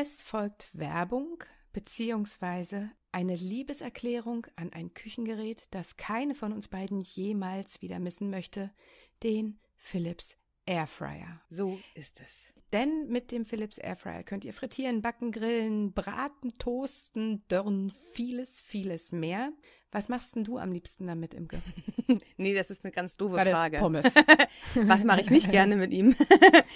Es folgt Werbung beziehungsweise eine Liebeserklärung an ein Küchengerät, das keine von uns beiden jemals wieder missen möchte, den Philips Airfryer. So ist es. Denn mit dem Philips Airfryer könnt ihr frittieren, backen, grillen, braten, toasten, dörren, vieles, vieles mehr. Was machst denn du am liebsten damit, Imke? nee, das ist eine ganz doofe Warte, Frage. Pommes. Was mache ich nicht gerne mit ihm?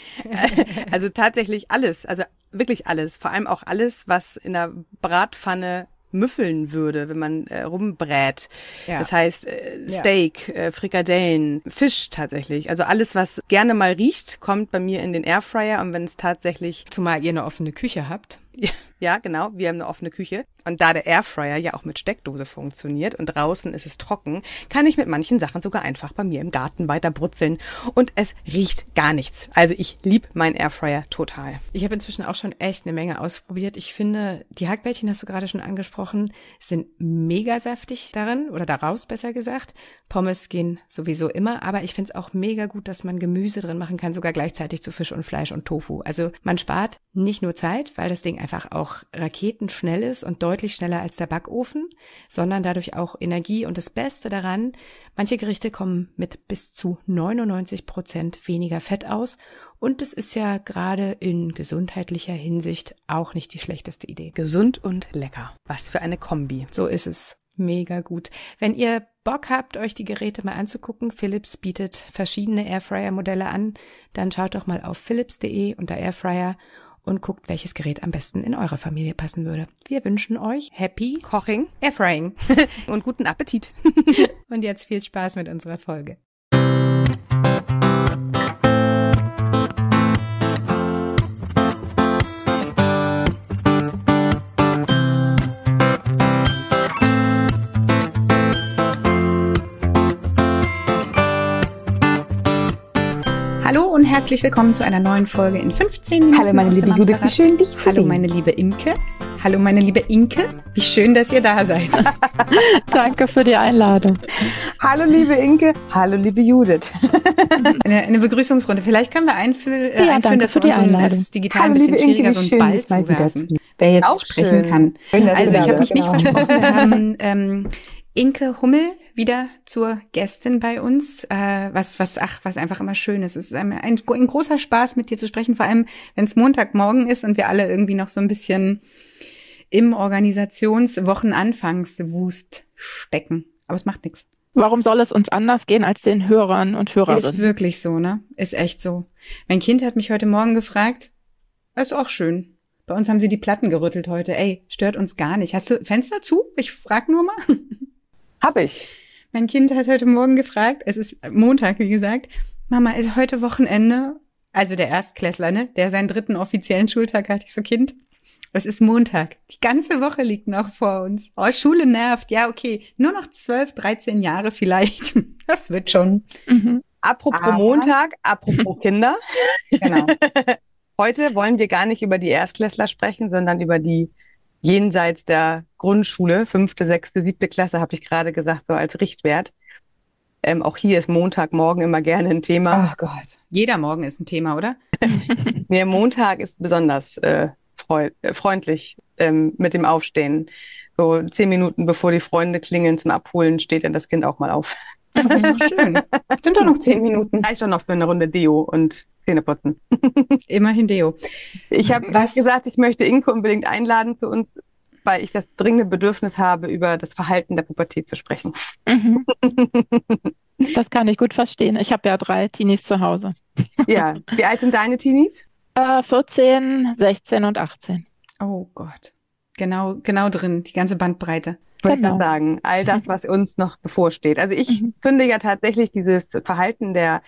also tatsächlich alles, also wirklich alles. Vor allem auch alles, was in der Bratpfanne müffeln würde, wenn man äh, rumbrät. Ja. Das heißt äh, Steak, äh, Frikadellen, Fisch tatsächlich. Also alles, was gerne mal riecht, kommt bei mir in den Airfryer und wenn es tatsächlich Zumal ihr eine offene Küche habt. ja, genau, wir haben eine offene Küche und da der Airfryer ja auch mit Steckdose funktioniert und draußen ist es trocken, kann ich mit manchen Sachen sogar einfach bei mir im Garten weiter brutzeln und es riecht gar nichts. Also ich lieb meinen Airfryer total. Ich habe inzwischen auch schon echt eine Menge ausprobiert. Ich finde, die Hackbällchen hast du gerade schon angesprochen, sind mega saftig darin oder daraus besser gesagt. Pommes gehen sowieso immer, aber ich finde es auch mega gut, dass man Gemüse drin machen kann, sogar gleichzeitig zu Fisch und Fleisch und Tofu. Also man spart nicht nur Zeit, weil das Ding einfach auch raketenschnell ist und deutlich schneller als der Backofen, sondern dadurch auch Energie. Und das Beste daran, manche Gerichte kommen mit bis zu 99 Prozent weniger Fett aus. Und es ist ja gerade in gesundheitlicher Hinsicht auch nicht die schlechteste Idee. Gesund und lecker. Was für eine Kombi. So ist es. Mega gut. Wenn ihr Bock habt, euch die Geräte mal anzugucken, Philips bietet verschiedene Airfryer-Modelle an, dann schaut doch mal auf philips.de unter Airfryer und guckt, welches Gerät am besten in eure Familie passen würde. Wir wünschen euch happy Koching Airfrying und guten Appetit. und jetzt viel Spaß mit unserer Folge. Herzlich willkommen zu einer neuen Folge in 15 Minuten. Hallo meine liebe Judith, wie schön dich zu Hallo meine liebe Imke. Hallo meine liebe Inke. Wie schön, dass ihr da seid. Danke für die Einladung. Hallo liebe Inke, hallo liebe Judith. Eine, eine Begrüßungsrunde. Vielleicht können wir einfühl, äh, Ja, einführen, dass für wir uns so ist digital Hallo, ein bisschen Inke, schwieriger, wie so einen Ball dich mal zu werfen. wiederzusehen. Wer jetzt Auch sprechen schön. kann. Schön, Also ich habe mich bist. nicht Genau. versprochen. Wir haben ähm, Inke Hummel wieder zur Gästin bei uns, äh, was was ach was einfach immer schön ist. Es ist ein, ein, ein großer Spaß mit dir zu sprechen, vor allem wenn es Montagmorgen ist und wir alle irgendwie noch so ein bisschen im Organisationswochenanfangswust stecken. Aber es macht nichts. Warum soll es uns anders gehen als den Hörern und Ist Hörerinnen? wirklich so, ne? Ist echt so. Mein Kind hat mich heute Morgen gefragt, ist auch schön. Bei uns haben sie die Platten gerüttelt heute. Ey, stört uns gar nicht. Hast du Fenster zu? Ich frag nur mal. Hab ich. Mein Kind hat heute Morgen gefragt, es ist Montag, wie gesagt, Mama, ist heute Wochenende? Also der Erstklässler, ne? Der seinen dritten offiziellen Schultag hat. Ich so, Kind, es ist Montag. Die ganze Woche liegt noch vor uns. Oh, Schule nervt. Ja, okay. Nur noch 12, 13 Jahre vielleicht. Das wird schon. Mhm. Apropos Aber- Montag, apropos Kinder. Genau. Heute wollen wir gar nicht über die Erstklässler sprechen, sondern über die jenseits der Grundschule, fünfte, sechste, siebte Klasse, habe ich gerade gesagt, so als Richtwert. Ähm, auch hier ist Montagmorgen immer gerne ein Thema. Oh Gott. Jeder Morgen ist ein Thema, oder? Nee, Montag ist besonders äh, äh, freundlich ähm, mit dem Aufstehen. So zehn Minuten bevor die Freunde klingeln zum Abholen, steht dann das Kind auch mal auf. Das ist doch schön. Sind doch noch zehn Minuten. Reicht doch noch für eine Runde Deo und Zähneputzen. Immerhin Deo. Ich habe gesagt, ich möchte Inke unbedingt einladen zu uns, weil ich das dringende Bedürfnis habe, über das Verhalten der Pubertät zu sprechen. Mhm. Das kann ich gut verstehen. Ich habe ja drei Teenies zu Hause. Ja, wie alt sind deine Teenies? Äh, 14, 16 und 18. Oh Gott. Genau, genau drin. Die ganze Bandbreite. Wollte ich Genau. mal sagen, all das, was uns noch bevorsteht. Also ich Mhm. finde ja tatsächlich dieses Verhalten der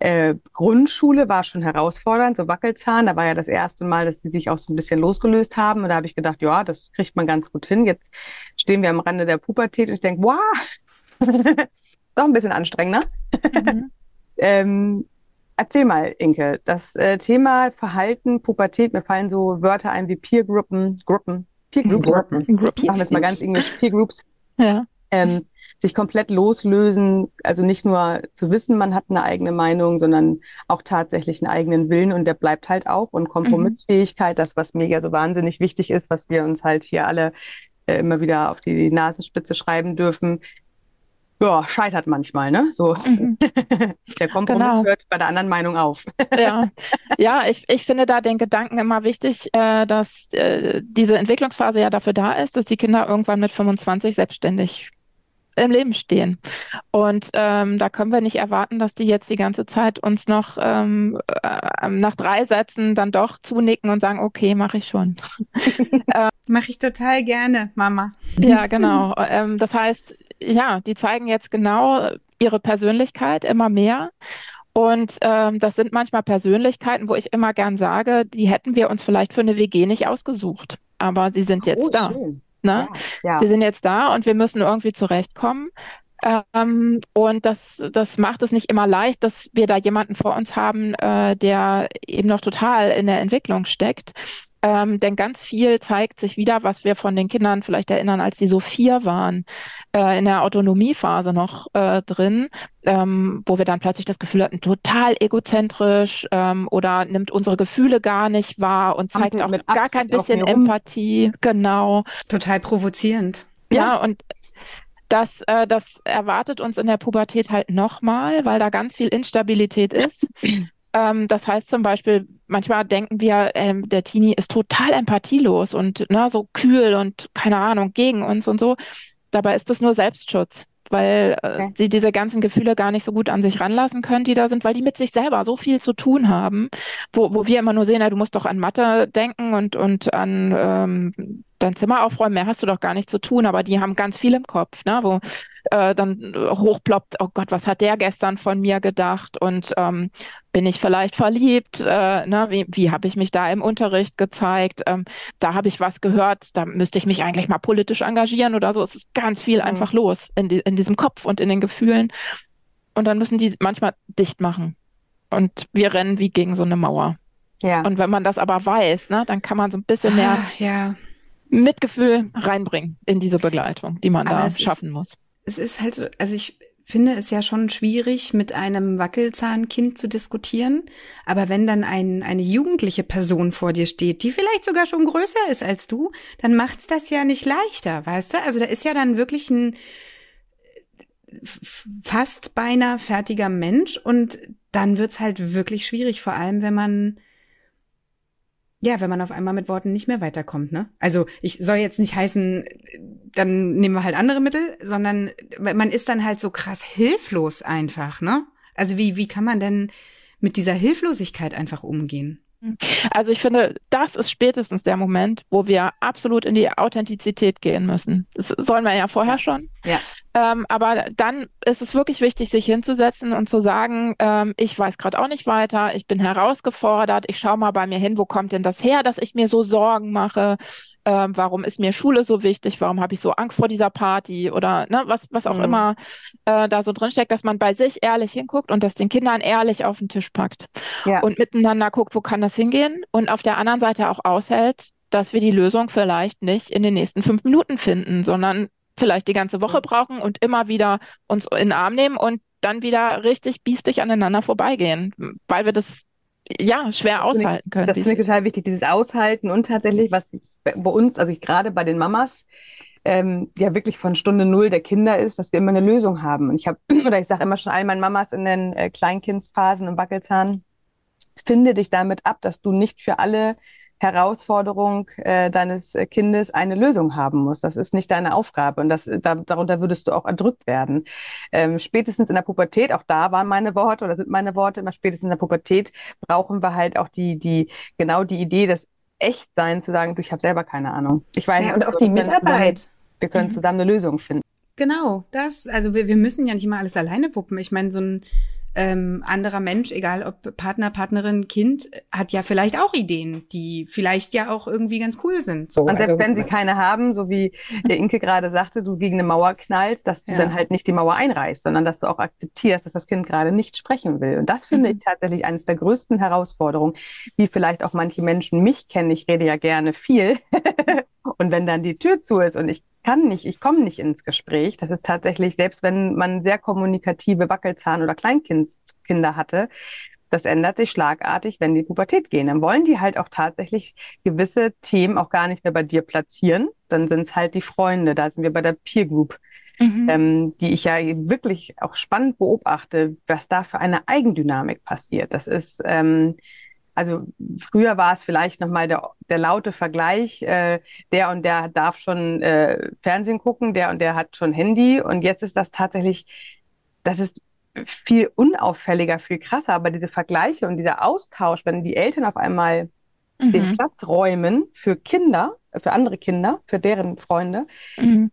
äh, Grundschule war schon herausfordernd, so Wackelzahn. Da war ja das erste Mal, dass die sich auch so ein bisschen losgelöst haben. Und da habe ich gedacht, ja, das kriegt man ganz gut hin. Jetzt stehen wir am Rande der Pubertät und ich denke, wow, doch ein bisschen anstrengender. Mhm. Ähm, erzähl mal, Inke, das äh, Thema Verhalten, Pubertät, mir fallen so Wörter ein wie Peergruppen, Gruppen, Peergroups, Gruppen. machen wir es mal ganz englisch, Peergroups. Ja. Ähm, sich komplett loslösen, also nicht nur zu wissen, man hat eine eigene Meinung, sondern auch tatsächlich einen eigenen Willen und der bleibt halt auch und Kompromissfähigkeit, das, was mega so wahnsinnig wichtig ist, was wir uns halt hier alle äh, immer wieder auf die Nasenspitze schreiben dürfen, ja, scheitert manchmal, ne? So. Mhm. Der Kompromiss genau. hört bei der anderen Meinung auf. ja, ja ich, ich finde da den Gedanken immer wichtig, äh, dass äh, diese Entwicklungsphase ja dafür da ist, dass die Kinder irgendwann mit 25 selbstständig im Leben stehen. Und ähm, da können wir nicht erwarten, dass die jetzt die ganze Zeit uns noch ähm, äh, nach drei Sätzen dann doch zunicken und sagen, okay, mache ich schon. äh, mache ich total gerne, Mama. Ja, genau. Ähm, das heißt, ja, die zeigen jetzt genau ihre Persönlichkeit immer mehr. Und ähm, das sind manchmal Persönlichkeiten, wo ich immer gern sage, die hätten wir uns vielleicht für eine WG nicht ausgesucht. Aber sie sind jetzt oh, da. Ne? Ja, ja. Sie sind jetzt da und wir müssen irgendwie zurechtkommen. Ähm, und das, das macht es nicht immer leicht, dass wir da jemanden vor uns haben, äh, der eben noch total in der Entwicklung steckt. Ähm, denn ganz viel zeigt sich wieder, was wir von den Kindern vielleicht erinnern, als die so vier waren, äh, in der Autonomiephase noch äh, drin, ähm, wo wir dann plötzlich das Gefühl hatten, total egozentrisch ähm, oder nimmt unsere Gefühle gar nicht wahr und zeigt auch gar kein bisschen Empathie. Genau. Total provozierend. Ja, ja und das, äh, das erwartet uns in der Pubertät halt nochmal, weil da ganz viel Instabilität ist. Ähm, das heißt zum Beispiel, manchmal denken wir, ähm, der Teenie ist total empathielos und ne, so kühl und keine Ahnung, gegen uns und so. Dabei ist das nur Selbstschutz, weil äh, okay. sie diese ganzen Gefühle gar nicht so gut an sich ranlassen können, die da sind, weil die mit sich selber so viel zu tun haben, wo, wo wir immer nur sehen, ja, du musst doch an Mathe denken und, und an ähm, dein Zimmer aufräumen, mehr hast du doch gar nicht zu tun, aber die haben ganz viel im Kopf, ne, wo äh, dann hochploppt, oh Gott, was hat der gestern von mir gedacht und ähm, bin ich vielleicht verliebt, äh, ne, wie, wie habe ich mich da im Unterricht gezeigt, ähm, da habe ich was gehört, da müsste ich mich eigentlich mal politisch engagieren oder so, es ist ganz viel mhm. einfach los in, die, in diesem Kopf und in den Gefühlen und dann müssen die manchmal dicht machen und wir rennen wie gegen so eine Mauer. Ja. Und wenn man das aber weiß, ne, dann kann man so ein bisschen mehr ah, ja. Mitgefühl reinbringen in diese Begleitung, die man Aber da schaffen ist, muss. Es ist halt so, also ich finde es ja schon schwierig, mit einem Wackelzahnkind zu diskutieren. Aber wenn dann ein, eine jugendliche Person vor dir steht, die vielleicht sogar schon größer ist als du, dann macht's das ja nicht leichter, weißt du? Also da ist ja dann wirklich ein fast beinahe fertiger Mensch und dann wird's halt wirklich schwierig, vor allem wenn man ja, wenn man auf einmal mit Worten nicht mehr weiterkommt, ne? Also ich soll jetzt nicht heißen, dann nehmen wir halt andere Mittel, sondern man ist dann halt so krass hilflos einfach, ne? Also wie, wie kann man denn mit dieser Hilflosigkeit einfach umgehen? Also ich finde, das ist spätestens der Moment, wo wir absolut in die Authentizität gehen müssen. Das sollen wir ja vorher schon. Ja. Ähm, aber dann ist es wirklich wichtig, sich hinzusetzen und zu sagen, ähm, ich weiß gerade auch nicht weiter, ich bin herausgefordert, ich schaue mal bei mir hin, wo kommt denn das her, dass ich mir so Sorgen mache? ähm, warum ist mir Schule so wichtig, warum habe ich so Angst vor dieser Party oder ne, was, was auch mhm. immer äh, da so drinsteckt, dass man bei sich ehrlich hinguckt und das den Kindern ehrlich auf den Tisch packt ja. und miteinander guckt, wo kann das hingehen und auf der anderen Seite auch aushält, dass wir die Lösung vielleicht nicht in den nächsten fünf Minuten finden, sondern vielleicht die ganze Woche brauchen und immer wieder uns in den Arm nehmen und dann wieder richtig biestig aneinander vorbeigehen, weil wir das ja schwer aushalten können. Das finde ich total wichtig, dieses Aushalten und tatsächlich, was bei uns, also ich gerade bei den Mamas, ähm, ja wirklich von Stunde Null der Kinder ist, dass wir immer eine Lösung haben. Und ich habe, oder ich sage immer schon all meinen Mamas in den äh, Kleinkindsphasen im Wackelzahn, finde dich damit ab, dass du nicht für alle Herausforderung äh, deines Kindes eine Lösung haben musst. Das ist nicht deine Aufgabe und das, da, darunter würdest du auch erdrückt werden. Ähm, spätestens in der Pubertät, auch da waren meine Worte oder sind meine Worte immer spätestens in der Pubertät brauchen wir halt auch die, die, genau die Idee, dass echt sein, zu sagen, du, ich habe selber keine Ahnung. Ich weiß ja, und auch die Mitarbeit. Zusammen, wir können mhm. zusammen eine Lösung finden. Genau, das, also wir, wir müssen ja nicht immer alles alleine wuppen. Ich meine, so ein ähm, anderer Mensch, egal ob Partner, Partnerin, Kind, hat ja vielleicht auch Ideen, die vielleicht ja auch irgendwie ganz cool sind. So, und selbst also, wenn sie keine haben, so wie der Inke gerade sagte, du gegen eine Mauer knallst, dass du ja. dann halt nicht die Mauer einreißt, sondern dass du auch akzeptierst, dass das Kind gerade nicht sprechen will. Und das finde mhm. ich tatsächlich eines der größten Herausforderungen, wie vielleicht auch manche Menschen mich kennen. Ich rede ja gerne viel. und wenn dann die Tür zu ist und ich kann nicht, ich komme nicht ins Gespräch. Das ist tatsächlich, selbst wenn man sehr kommunikative Wackelzahn- oder Kleinkindskinder hatte, das ändert sich schlagartig, wenn die Pubertät gehen. Dann wollen die halt auch tatsächlich gewisse Themen auch gar nicht mehr bei dir platzieren. Dann sind es halt die Freunde. Da sind wir bei der Peer Group, mhm. ähm, die ich ja wirklich auch spannend beobachte, was da für eine Eigendynamik passiert. Das ist, ähm, also früher war es vielleicht nochmal der, der laute Vergleich, äh, der und der darf schon äh, Fernsehen gucken, der und der hat schon Handy und jetzt ist das tatsächlich, das ist viel unauffälliger, viel krasser, aber diese Vergleiche und dieser Austausch, wenn die Eltern auf einmal mhm. den Platz räumen für Kinder, für andere Kinder, für deren Freunde, mhm.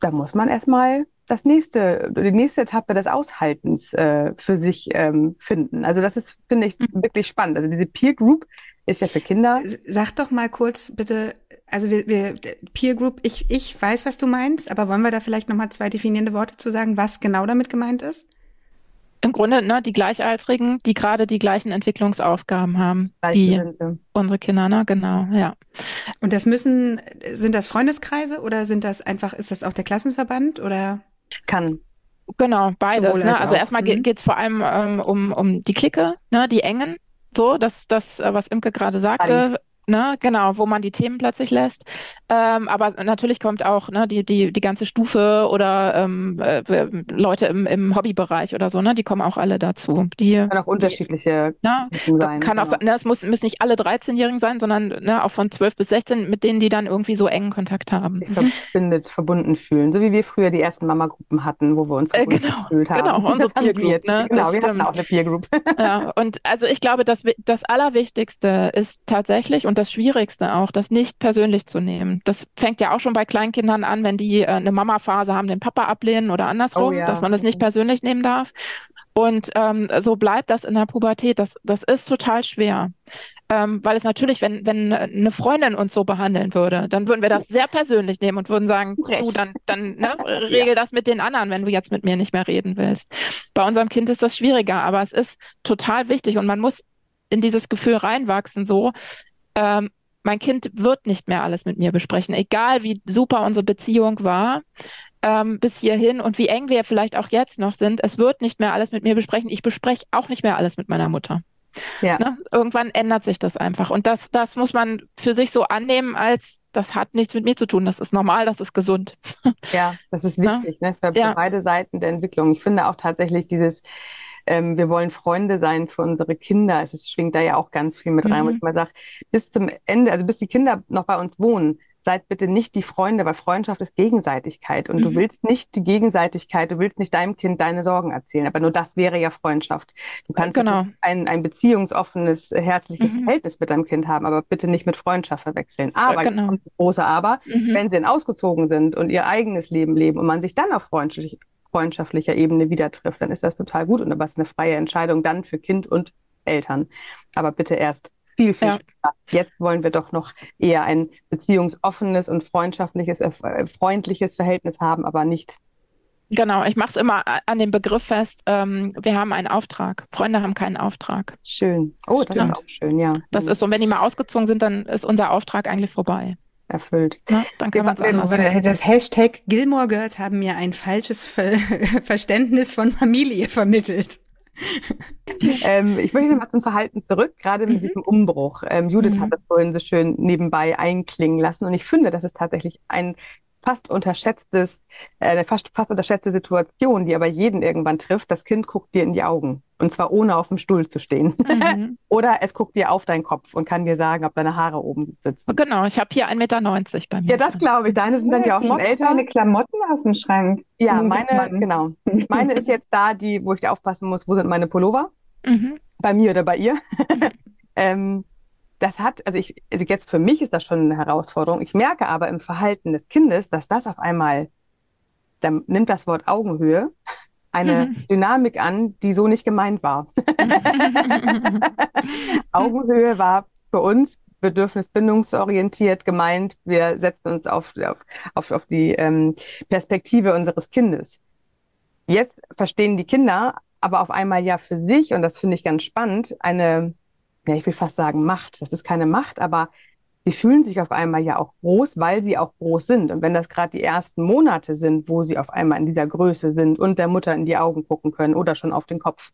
da muss man erstmal das nächste, die nächste Etappe des Aushaltens äh, für sich ähm, finden. Also das ist, finde ich, mhm. wirklich spannend. Also diese Peer Group ist ja für Kinder. Sag doch mal kurz bitte, also wir, wir Peer Group, ich, ich weiß, was du meinst, aber wollen wir da vielleicht nochmal zwei definierende Worte zu sagen, was genau damit gemeint ist? Im Grunde ne, die Gleichaltrigen, die gerade die gleichen Entwicklungsaufgaben haben wie unsere Kinder, ne? genau, ja. Und das müssen, sind das Freundeskreise oder sind das einfach, ist das auch der Klassenverband oder? Kann. Genau, beides. Ne? Also erstmal mhm. geht es vor allem ähm, um, um die Clique, ne? die engen, so, das, das, äh, was Imke gerade sagte, Ne, genau, wo man die Themen plötzlich lässt. Ähm, aber natürlich kommt auch ne, die, die, die ganze Stufe oder ähm, äh, Leute im, im Hobbybereich oder so, ne, die kommen auch alle dazu. Die, kann auch unterschiedliche die, ne, sein. Kann auch, ne, es muss, müssen nicht alle 13-Jährigen sein, sondern ne, auch von 12 bis 16, mit denen die dann irgendwie so engen Kontakt haben. Verbindet, verbunden fühlen, so wie wir früher die ersten Mama-Gruppen hatten, wo wir uns äh, genau, gefühlt haben. Genau, unsere Peer Group. Ne, genau, wir hatten auch eine Peer Group. ja, und also ich glaube, das, das Allerwichtigste ist tatsächlich, und und das Schwierigste auch, das nicht persönlich zu nehmen. Das fängt ja auch schon bei Kleinkindern an, wenn die äh, eine Mama-Phase haben, den Papa ablehnen oder andersrum, oh, ja. dass man das nicht persönlich nehmen darf. Und ähm, so bleibt das in der Pubertät. Das, das ist total schwer. Ähm, weil es natürlich, wenn, wenn eine Freundin uns so behandeln würde, dann würden wir das sehr persönlich nehmen und würden sagen, du, dann, dann ne, regel ja. das mit den anderen, wenn du jetzt mit mir nicht mehr reden willst. Bei unserem Kind ist das schwieriger, aber es ist total wichtig und man muss in dieses Gefühl reinwachsen, so, ähm, mein Kind wird nicht mehr alles mit mir besprechen, egal wie super unsere Beziehung war ähm, bis hierhin und wie eng wir vielleicht auch jetzt noch sind. Es wird nicht mehr alles mit mir besprechen. Ich bespreche auch nicht mehr alles mit meiner Mutter. Ja. Ne? Irgendwann ändert sich das einfach. Und das, das muss man für sich so annehmen, als das hat nichts mit mir zu tun. Das ist normal, das ist gesund. Ja, das ist wichtig ne? für, ja. für beide Seiten der Entwicklung. Ich finde auch tatsächlich dieses, ähm, wir wollen Freunde sein für unsere Kinder. Es ist, schwingt da ja auch ganz viel mit rein, mhm. wo ich mal sage, bis zum Ende, also bis die Kinder noch bei uns wohnen, seid bitte nicht die Freunde, weil Freundschaft ist Gegenseitigkeit und mhm. du willst nicht die Gegenseitigkeit, du willst nicht deinem Kind deine Sorgen erzählen, aber nur das wäre ja Freundschaft. Du kannst genau. ein, ein beziehungsoffenes, herzliches mhm. Verhältnis mit deinem Kind haben, aber bitte nicht mit Freundschaft verwechseln. Aber, genau. das große Aber, mhm. wenn sie dann ausgezogen sind und ihr eigenes Leben leben und man sich dann auf freundschaftlich, freundschaftlicher Ebene wieder trifft, dann ist das total gut und aber es ist eine freie Entscheidung dann für Kind und Eltern. Aber bitte erst viel, viel ja. Jetzt wollen wir doch noch eher ein beziehungsoffenes und freundschaftliches, äh, freundliches Verhältnis haben, aber nicht. Genau, ich mache es immer an dem Begriff fest, ähm, wir haben einen Auftrag. Freunde haben keinen Auftrag. Schön. Oh, das Stimmt. ist auch schön, ja. Das ist so, wenn die mal ausgezogen sind, dann ist unser Auftrag eigentlich vorbei erfüllt. Ja, dann kann man sagen. Das Hashtag Gilmore Girls haben mir ein falsches Ver Verständnis von Familie vermittelt. ähm, ich möchte mal zum Verhalten zurück, gerade mit mhm. diesem Umbruch. Ähm, Judith mhm. hat das vorhin so schön nebenbei einklingen lassen und ich finde, das ist tatsächlich ein fast unterschätztes, äh, eine fast, fast unterschätzte Situation, die aber jeden irgendwann trifft. Das Kind guckt dir in die Augen. Und zwar ohne auf dem Stuhl zu stehen. Mhm. Oder es guckt dir auf deinen Kopf und kann dir sagen, ob deine Haare oben sitzen. Genau, ich habe hier 1,90 Meter bei mir. Ja, das glaube ich. Deine sind dann ja auch schon älter. Deine Klamotten aus dem Schrank. Ja, meine, genau. Meine ist jetzt da, die, wo ich dir aufpassen muss, wo sind meine Pullover? Mhm. Bei mir oder bei ihr. ähm, das hat, also ich, also jetzt für mich ist das schon eine Herausforderung. Ich merke aber im Verhalten des Kindes, dass das auf einmal, dann nimmt das Wort Augenhöhe eine mhm. Dynamik an, die so nicht gemeint war. Augenhöhe war für uns bedürfnisbindungsorientiert gemeint. Wir setzen uns auf, auf, auf die ähm, Perspektive unseres Kindes. Jetzt verstehen die Kinder aber auf einmal ja für sich, und das finde ich ganz spannend, eine ja, ich will fast sagen Macht. Das ist keine Macht, aber sie fühlen sich auf einmal ja auch groß, weil sie auch groß sind. Und wenn das gerade die ersten Monate sind, wo sie auf einmal in dieser Größe sind und der Mutter in die Augen gucken können oder schon auf den Kopf,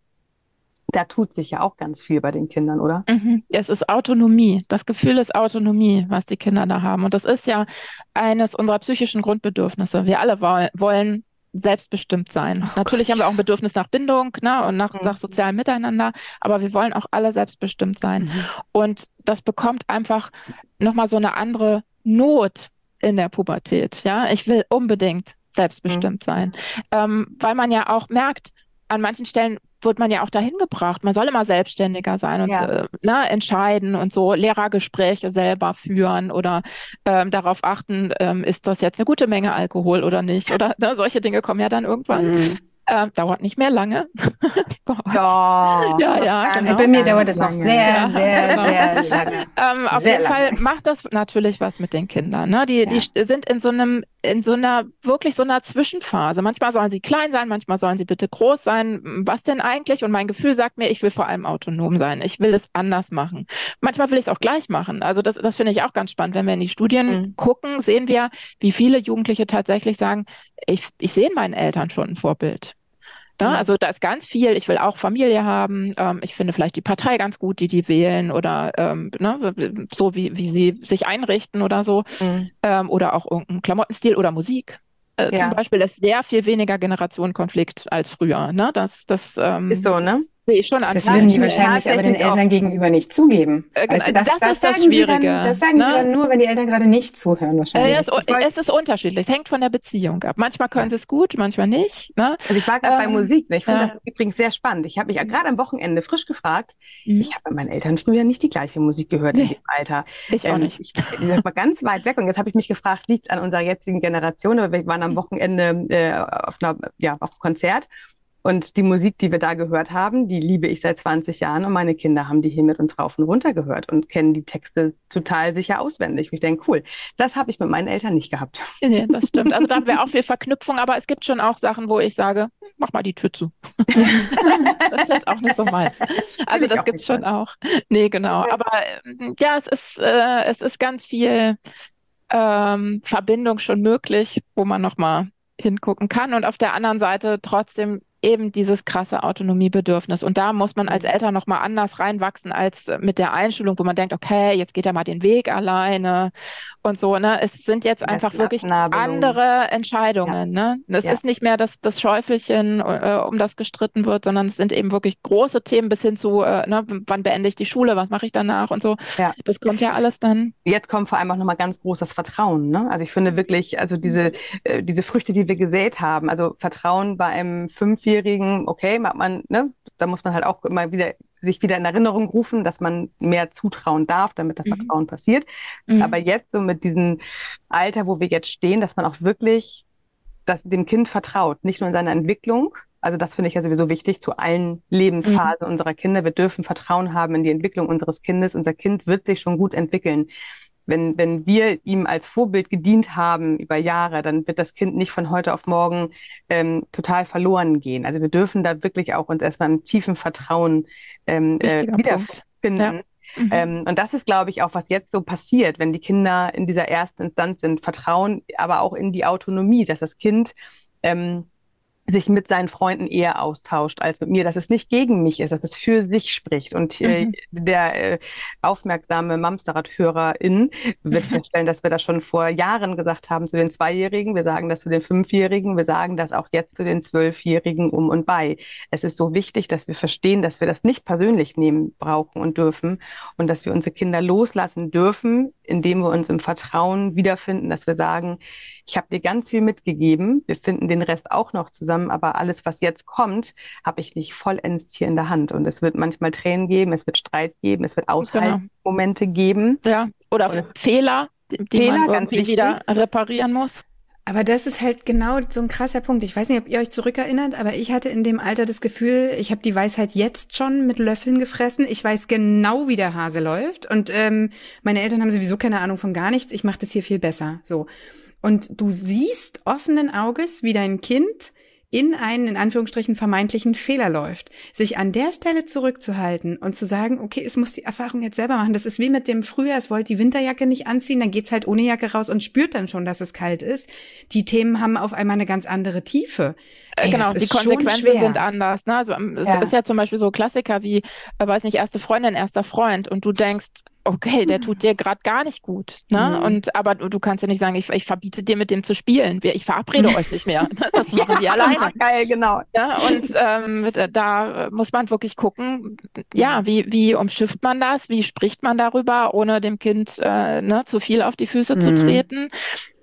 da tut sich ja auch ganz viel bei den Kindern, oder? Mhm. Es ist Autonomie. Das Gefühl ist Autonomie, was die Kinder da haben. Und das ist ja eines unserer psychischen Grundbedürfnisse. Wir alle wollen selbstbestimmt sein. Oh Natürlich Gott. haben wir auch ein Bedürfnis nach Bindung ne, und nach, mhm. nach sozialem Miteinander, aber wir wollen auch alle selbstbestimmt sein. Mhm. Und das bekommt einfach nochmal so eine andere Not in der Pubertät. Ja, ich will unbedingt selbstbestimmt mhm. sein, ähm, weil man ja auch merkt, an manchen Stellen wird man ja auch dahin gebracht. Man soll immer selbstständiger sein und ja. äh, ne, entscheiden und so Lehrergespräche selber führen oder ähm, darauf achten, ähm, ist das jetzt eine gute Menge Alkohol oder nicht? Oder ne, solche Dinge kommen ja dann irgendwann. Mhm. Äh, dauert nicht mehr lange. ja, ja, ja genau. Bei mir dauert es noch sehr, sehr, sehr lange. Ähm, auf sehr jeden lange. Fall macht das natürlich was mit den Kindern. Ne? Die, ja. die sind in so einem, in so einer, wirklich so einer Zwischenphase. Manchmal sollen sie klein sein, manchmal sollen sie bitte groß sein. Was denn eigentlich? Und mein Gefühl sagt mir, ich will vor allem autonom sein. Ich will es anders machen. Manchmal will ich es auch gleich machen. Also das, das finde ich auch ganz spannend. Wenn wir in die Studien mhm. gucken, sehen wir, wie viele Jugendliche tatsächlich sagen, ich, ich sehe in meinen Eltern schon ein Vorbild. Ne? Mhm. Also da ist ganz viel, ich will auch Familie haben, ähm, ich finde vielleicht die Partei ganz gut, die die wählen oder ähm, ne, so wie, wie sie sich einrichten oder so mhm. ähm, oder auch irgendein Klamottenstil oder Musik. Äh, ja. Zum Beispiel ist sehr viel weniger Generationenkonflikt als früher. Ne? Das, das, ähm, ist so, ne? Sehe ich schon an. Das würden die wahrscheinlich aber den Eltern auch. gegenüber nicht zugeben. Äh, weißt du, das, das, das, ist das Schwierige. Dann, das sagen ne? sie dann nur, wenn die Eltern gerade nicht zuhören wahrscheinlich. Äh, es, es, ist unterschiedlich. Es hängt von der Beziehung ab. Manchmal können ja. sie es gut, manchmal nicht. Ne? Also ich war gerade ähm, bei Musik. Ne? Ich finde ja. das übrigens sehr spannend. Ich habe mich gerade am Wochenende frisch gefragt. Mhm. Ich habe bei meinen Eltern früher nicht die gleiche Musik gehört nee. in dem Alter. Ich ähm, auch nicht. Ich, ich war ganz weit weg und jetzt habe ich mich gefragt, liegt es an unserer jetzigen Generation? Aber wir waren am Wochenende äh, auf, einer, ja, auf einem Konzert und die Musik, die wir da gehört haben, die liebe ich seit 20 Jahren und meine Kinder haben die hier mit uns rauf und runter gehört und kennen die Texte total sicher auswendig. Ich denke, cool, das habe ich mit meinen Eltern nicht gehabt. Nee, das stimmt. Also da haben wir auch viel Verknüpfung, aber es gibt schon auch Sachen, wo ich sage, mach mal die Tür zu. das ist jetzt auch nicht so meins. Also das gibt es schon auch. Nee, genau. Aber ähm, ja, es ist, äh, es ist ganz viel ähm, Verbindung schon möglich, wo man nochmal hingucken kann und auf der anderen Seite trotzdem eben dieses krasse Autonomiebedürfnis. Und da muss man als Eltern nochmal anders reinwachsen als mit der Einstellung, wo man denkt, okay, jetzt geht er mal den Weg alleine und so. Ne? Es sind jetzt einfach wirklich andere Entscheidungen. Ja. Ne? Es ja. ist nicht mehr das, das Schäufelchen, äh, um das gestritten wird, sondern es sind eben wirklich große Themen bis hin zu, äh, ne, wann beende ich die Schule, was mache ich danach und so. Ja. Das kommt ja alles dann. Jetzt kommt vor allem auch nochmal ganz großes Vertrauen. Ne? Also ich finde wirklich, also diese, äh, diese Früchte, die wir gesät haben, also Vertrauen bei einem Fünfjährigen, Fünfjährigen, okay, man, ne, da muss man halt auch immer wieder sich wieder in Erinnerung rufen, dass man mehr zutrauen darf, damit das mhm. Vertrauen passiert. Mhm. Aber jetzt so mit diesem Alter, wo wir jetzt stehen, dass man auch wirklich das, dem Kind vertraut, nicht nur in seiner Entwicklung. Also das finde ich ja sowieso wichtig zu allen Lebensphasen mhm. unserer Kinder. Wir dürfen Vertrauen haben in die Entwicklung unseres Kindes. Unser Kind wird sich schon gut entwickeln wenn, wenn wir ihm als Vorbild gedient haben über Jahre, dann wird das Kind nicht von heute auf morgen ähm, total verloren gehen. Also wir dürfen da wirklich auch uns erstmal im tiefen Vertrauen ähm, äh, wiederfinden. Ja. Mhm. Ähm, und das ist, glaube ich, auch, was jetzt so passiert, wenn die Kinder in dieser ersten Instanz sind. Vertrauen, aber auch in die Autonomie, dass das Kind ähm, sich mit seinen Freunden eher austauscht als mit mir, dass es nicht gegen mich ist, dass es für sich spricht. Und äh, mhm. der äh, aufmerksame Mamsterrad-Hörerin wird feststellen, dass wir das schon vor Jahren gesagt haben zu den Zweijährigen, wir sagen das zu den Fünfjährigen, wir sagen das auch jetzt zu den Zwölfjährigen um und bei. Es ist so wichtig, dass wir verstehen, dass wir das nicht persönlich nehmen brauchen und dürfen und dass wir unsere Kinder loslassen dürfen, indem wir uns im Vertrauen wiederfinden, dass wir sagen, ich habe dir ganz viel mitgegeben, wir finden den Rest auch noch zusammen, aber alles, was jetzt kommt, habe ich nicht vollends hier in der Hand. Und es wird manchmal Tränen geben, es wird Streit geben, es wird genau. Aushaltmomente genau. geben. Ja, oder Fehler, die, die Fehler, man irgendwie wieder reparieren muss. Aber das ist halt genau so ein krasser Punkt. Ich weiß nicht, ob ihr euch zurückerinnert, aber ich hatte in dem Alter das Gefühl, ich habe die Weisheit jetzt schon mit Löffeln gefressen. Ich weiß genau, wie der Hase läuft. Und ähm, meine Eltern haben sowieso keine Ahnung von gar nichts. Ich mache das hier viel besser. So. Und du siehst offenen Auges, wie dein Kind in einen, in Anführungsstrichen, vermeintlichen Fehler läuft, sich an der Stelle zurückzuhalten und zu sagen, okay, es muss die Erfahrung jetzt selber machen. Das ist wie mit dem Frühjahr, es wollte die Winterjacke nicht anziehen, dann geht's halt ohne Jacke raus und spürt dann schon, dass es kalt ist. Die Themen haben auf einmal eine ganz andere Tiefe. Ey, genau, die Konsequenzen sind anders. Ne? Also, es ja. ist ja zum Beispiel so Klassiker wie, äh, weiß nicht, erste Freundin, erster Freund und du denkst, okay, der tut dir gerade gar nicht gut. Ne? Mhm. Und aber du kannst ja nicht sagen, ich, ich verbiete dir mit dem zu spielen. Ich verabrede euch nicht mehr. Das machen die alleine. Geil, genau. Ja, und ähm, da muss man wirklich gucken, ja, wie, wie umschifft man das? Wie spricht man darüber, ohne dem Kind äh, ne, zu viel auf die Füße mhm. zu treten?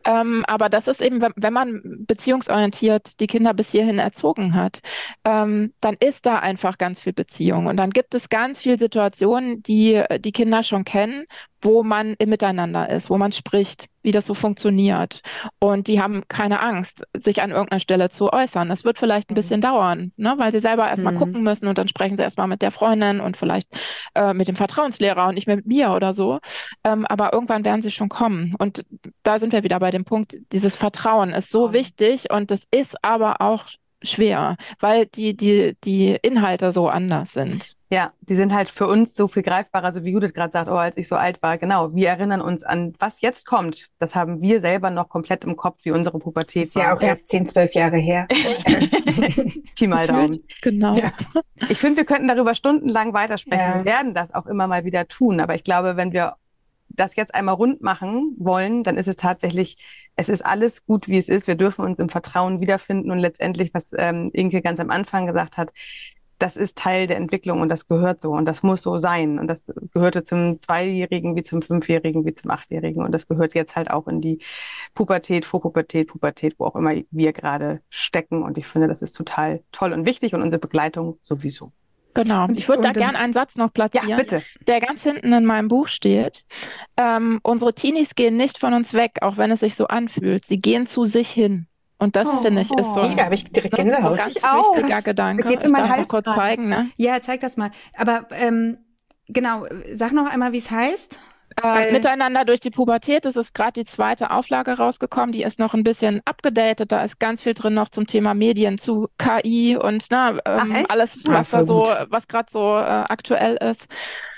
Ähm, aber das ist eben, wenn man beziehungsorientiert die Kinder bis hierhin erzogen hat, ähm, dann ist da einfach ganz viel Beziehung. Und dann gibt es ganz viele Situationen, die die Kinder schon kennen, wo man im Miteinander ist, wo man spricht, wie das so funktioniert. Und die haben keine Angst, sich an irgendeiner Stelle zu äußern. Das wird vielleicht ein mhm. bisschen dauern, ne? weil sie selber erstmal mhm. gucken müssen und dann sprechen sie erstmal mit der Freundin und vielleicht äh, mit dem Vertrauenslehrer und nicht mehr mit mir oder so. Ähm, aber irgendwann werden sie schon kommen. Und da sind wir wieder bei dem Punkt, dieses Vertrauen ist so wichtig und es ist aber auch schwer, weil die, die, die Inhalte so anders sind. Ja, die sind halt für uns so viel greifbarer, so wie Judith gerade sagt, oh, als ich so alt war, genau. Wir erinnern uns an, was jetzt kommt. Das haben wir selber noch komplett im Kopf, wie unsere Pubertät das ist war. ja auch erst 10, 12 Jahre her. Pi mal Daumen. Genau. Ja. Ich finde, wir könnten darüber stundenlang weitersprechen. Ja. Wir werden das auch immer mal wieder tun. Aber ich glaube, wenn wir das jetzt einmal rund machen wollen, dann ist es tatsächlich, es ist alles gut, wie es ist. Wir dürfen uns im Vertrauen wiederfinden und letztendlich, was ähm, Inke ganz am Anfang gesagt hat, das ist Teil der Entwicklung und das gehört so und das muss so sein. Und das gehörte zum Zweijährigen wie zum Fünfjährigen wie zum Achtjährigen und das gehört jetzt halt auch in die Pubertät, Vorpubertät, Pubertät, wo auch immer wir gerade stecken. Und ich finde, das ist total toll und wichtig und unsere Begleitung sowieso. Genau. Ich würde da gerne einen Satz noch platzieren, ja, bitte. der ganz hinten in meinem Buch steht. Ähm, unsere Teenies gehen nicht von uns weg, auch wenn es sich so anfühlt. Sie gehen zu sich hin. Und das oh, finde ich ist so. Oh. Da habe ich direkt Gänsehaut. Ein ganz ich wichtiger auch. Gedanke. Ich darf mal kurz zeigen. Ne? Ja, zeig das mal. Aber ähm, genau, sag noch einmal, wie es heißt. Äh, miteinander durch die Pubertät. Das ist gerade die zweite Auflage rausgekommen. Die ist noch ein bisschen abgedatet. Da ist ganz viel drin noch zum Thema Medien, zu KI und na, ähm, Ach, alles, was ja, da so, was gerade so äh, aktuell ist.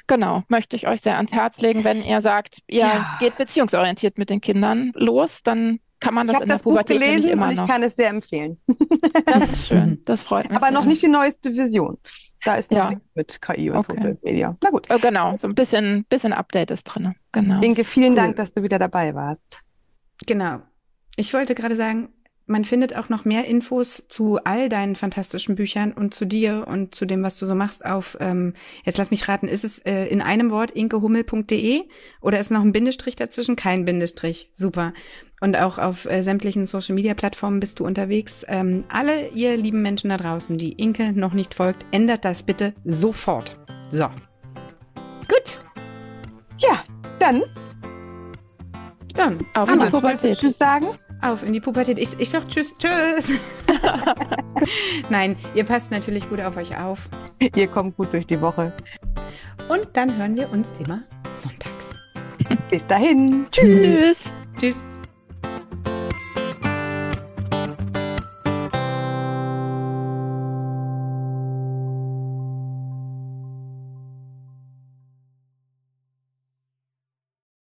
Genau, möchte ich euch sehr ans Herz legen, wenn ihr sagt, ihr ja. geht beziehungsorientiert mit den Kindern los, dann kann man das in der das Pubertät Buch gelesen immer und noch. Ich kann es sehr empfehlen. Das ist schön, das freut mich. Aber sehr. noch nicht die neueste Version. Da ist noch ja. mit KI und okay. Social Media. Na gut. Äh, genau, so ein bisschen, bisschen Update ist drin. Genau. Inge, vielen cool. Dank, dass du wieder dabei warst. Genau. Ich wollte gerade sagen, man findet auch noch mehr Infos zu all deinen fantastischen Büchern und zu dir und zu dem, was du so machst, auf, ähm, jetzt lass mich raten, ist es äh, in einem Wort inkehummel.de oder ist noch ein Bindestrich dazwischen? Kein Bindestrich. Super. Und auch auf äh, sämtlichen Social Media Plattformen bist du unterwegs. Ähm, alle ihr lieben Menschen da draußen, die Inke noch nicht folgt, ändert das bitte sofort. So. Gut. Ja, dann. Dann. Auf Pubertät. Tschüss sagen. Auf in die Pubertät. Ich, ich sag Tschüss, Tschüss. Nein, ihr passt natürlich gut auf euch auf. Ihr kommt gut durch die Woche. Und dann hören wir uns immer sonntags. Bis dahin. Tschüss. Tschüss.